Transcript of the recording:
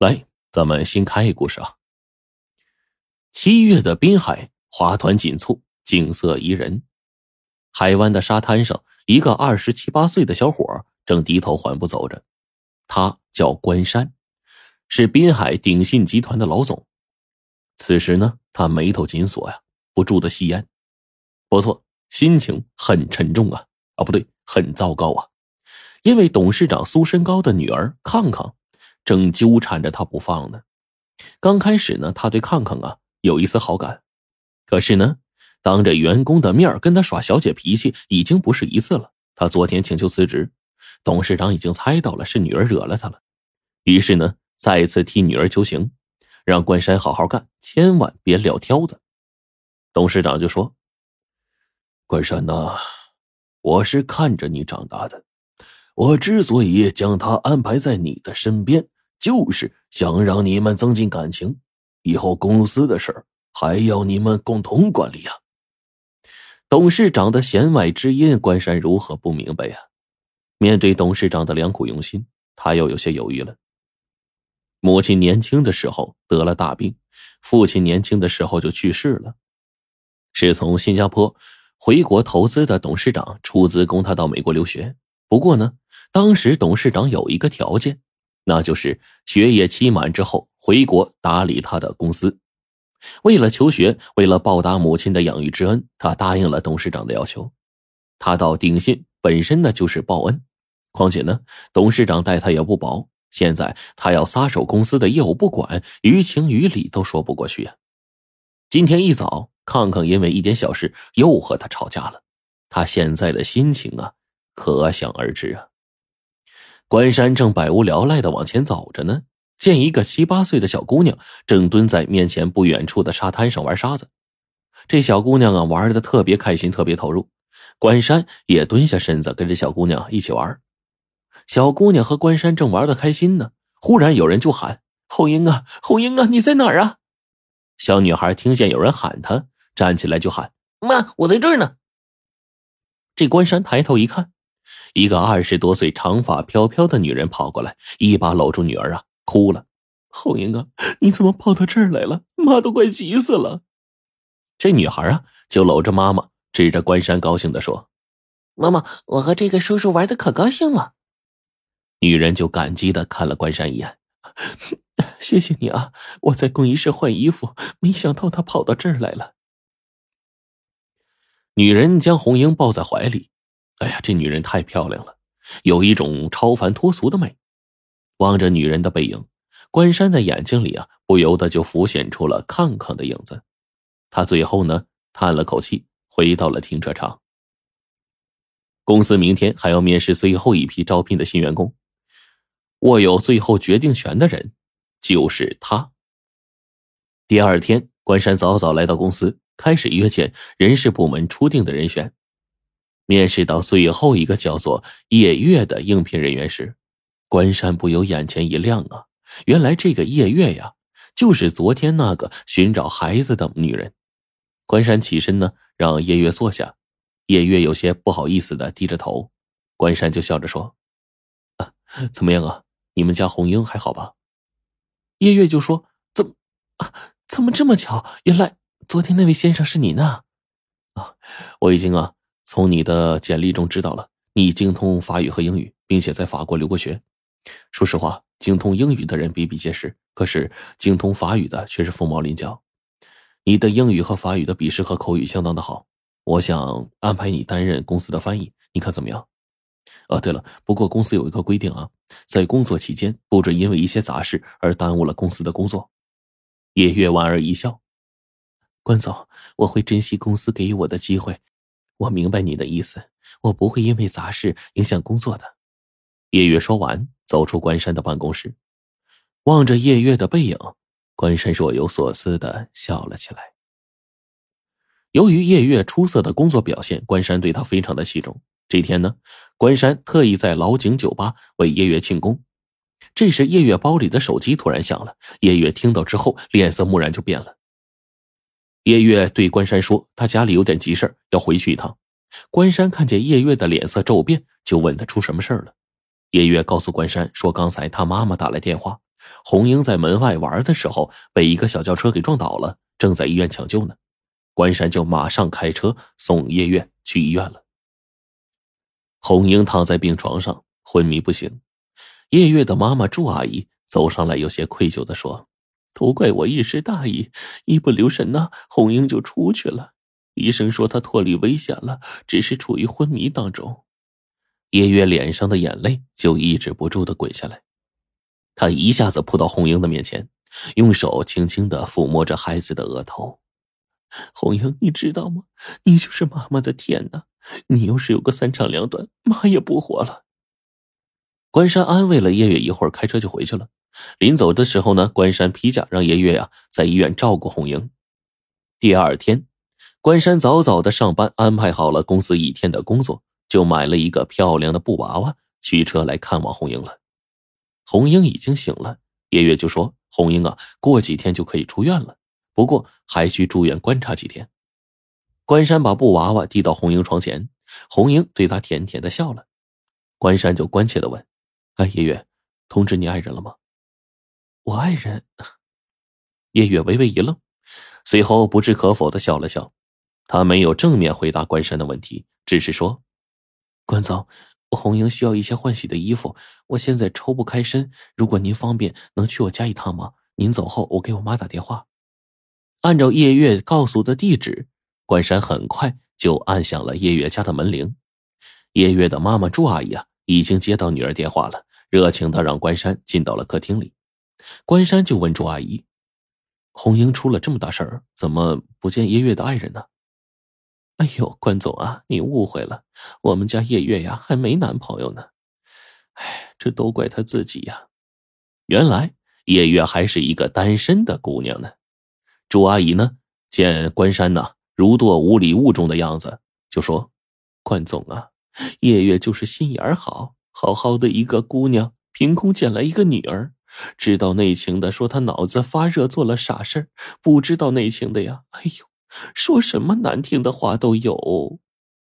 来，咱们新开一故事啊。七月的滨海，花团锦簇，景色宜人。海湾的沙滩上，一个二十七八岁的小伙正低头缓步走着。他叫关山，是滨海鼎信集团的老总。此时呢，他眉头紧锁呀，不住的吸烟。不错，心情很沉重啊！啊，不对，很糟糕啊！因为董事长苏申高的女儿康康。正纠缠着他不放呢。刚开始呢，他对康康啊有一丝好感，可是呢，当着员工的面跟他耍小姐脾气已经不是一次了。他昨天请求辞职，董事长已经猜到了是女儿惹了他了，于是呢，再一次替女儿求情，让关山好好干，千万别撂挑子。董事长就说：“关山呐，我是看着你长大的。”我之所以将他安排在你的身边，就是想让你们增进感情，以后公司的事儿还要你们共同管理啊。董事长的弦外之音，关山如何不明白呀？面对董事长的良苦用心，他又有些犹豫了。母亲年轻的时候得了大病，父亲年轻的时候就去世了，是从新加坡回国投资的董事长出资供他到美国留学。不过呢。当时董事长有一个条件，那就是学业期满之后回国打理他的公司。为了求学，为了报答母亲的养育之恩，他答应了董事长的要求。他到鼎信本身呢就是报恩，况且呢董事长待他也不薄。现在他要撒手公司的业务不管，于情于理都说不过去呀。今天一早，康康因为一点小事又和他吵架了，他现在的心情啊，可想而知啊。关山正百无聊赖的往前走着呢，见一个七八岁的小姑娘正蹲在面前不远处的沙滩上玩沙子。这小姑娘啊，玩的特别开心，特别投入。关山也蹲下身子跟着小姑娘一起玩。小姑娘和关山正玩的开心呢，忽然有人就喊：“红英啊，红英啊，你在哪儿啊？”小女孩听见有人喊她，站起来就喊：“妈，我在这儿呢。”这关山抬头一看。一个二十多岁、长发飘飘的女人跑过来，一把搂住女儿啊，哭了：“红英啊，你怎么跑到这儿来了？妈都快急死了。”这女孩啊，就搂着妈妈，指着关山，高兴的说：“妈妈，我和这个叔叔玩的可高兴了。”女人就感激的看了关山一眼：“谢谢你啊，我在更衣室换衣服，没想到他跑到这儿来了。”女人将红英抱在怀里。哎呀，这女人太漂亮了，有一种超凡脱俗的美。望着女人的背影，关山的眼睛里啊，不由得就浮现出了康康的影子。他最后呢，叹了口气，回到了停车场。公司明天还要面试最后一批招聘的新员工，握有最后决定权的人就是他。第二天，关山早早来到公司，开始约见人事部门初定的人选。面试到最后一个叫做叶月的应聘人员时，关山不由眼前一亮啊！原来这个叶月呀，就是昨天那个寻找孩子的女人。关山起身呢，让叶月坐下。叶月有些不好意思的低着头，关山就笑着说：“啊，怎么样啊？你们家红英还好吧？”叶月就说：“怎啊？怎么这么巧？原来昨天那位先生是你呢？啊，我已经啊。”从你的简历中知道了，你精通法语和英语，并且在法国留过学。说实话，精通英语的人比比皆是，可是精通法语的却是凤毛麟角。你的英语和法语的笔试和口语相当的好，我想安排你担任公司的翻译，你看怎么样？啊，对了，不过公司有一个规定啊，在工作期间不准因为一些杂事而耽误了公司的工作。叶月莞尔一笑，关总，我会珍惜公司给予我的机会。我明白你的意思，我不会因为杂事影响工作的。叶月说完，走出关山的办公室，望着叶月的背影，关山若有所思的笑了起来。由于叶月出色的工作表现，关山对他非常的器重。这天呢，关山特意在老井酒吧为叶月庆功。这时，叶月包里的手机突然响了。叶月听到之后，脸色蓦然就变了。叶月对关山说：“他家里有点急事要回去一趟。”关山看见叶月的脸色骤变，就问他出什么事了。叶月告诉关山说：“刚才他妈妈打来电话，红英在门外玩的时候被一个小轿车给撞倒了，正在医院抢救呢。关山就马上开车送叶月去医院了。红英躺在病床上昏迷不醒，叶月的妈妈祝阿姨走上来，有些愧疚的说：“都怪我一时大意，一不留神呢，红英就出去了。医生说她脱离危险了，只是处于昏迷当中。”叶月脸上的眼泪就抑制不住的滚下来，他一下子扑到红英的面前，用手轻轻的抚摸着孩子的额头。红英，你知道吗？你就是妈妈的天哪！你要是有个三长两短，妈也不活了。关山安慰了叶月一会儿，开车就回去了。临走的时候呢，关山批假让爷爷呀在医院照顾红英。第二天，关山早早的上班，安排好了公司一天的工作。就买了一个漂亮的布娃娃，驱车来看望红英了。红英已经醒了，爷爷就说：“红英啊，过几天就可以出院了，不过还需住院观察几天。”关山把布娃娃递到红英床前，红英对他甜甜的笑了。关山就关切的问：“哎，爷爷，通知你爱人了吗？”“我爱人。”叶月微微一愣，随后不置可否的笑了笑。他没有正面回答关山的问题，只是说。关总，红英需要一些换洗的衣服，我现在抽不开身。如果您方便，能去我家一趟吗？您走后，我给我妈打电话。按照叶月告诉的地址，关山很快就按响了叶月家的门铃。叶月的妈妈朱阿姨啊，已经接到女儿电话了，热情的让关山进到了客厅里。关山就问朱阿姨：“红英出了这么大事儿，怎么不见叶月的爱人呢？”哎呦，关总啊，你误会了，我们家叶月呀还没男朋友呢。哎，这都怪她自己呀。原来叶月还是一个单身的姑娘呢。朱阿姨呢见关山呐如堕无里雾中的样子，就说：“关总啊，叶月就是心眼好，好好的一个姑娘，凭空捡来一个女儿，知道内情的说他脑子发热做了傻事不知道内情的呀，哎呦。”说什么难听的话都有。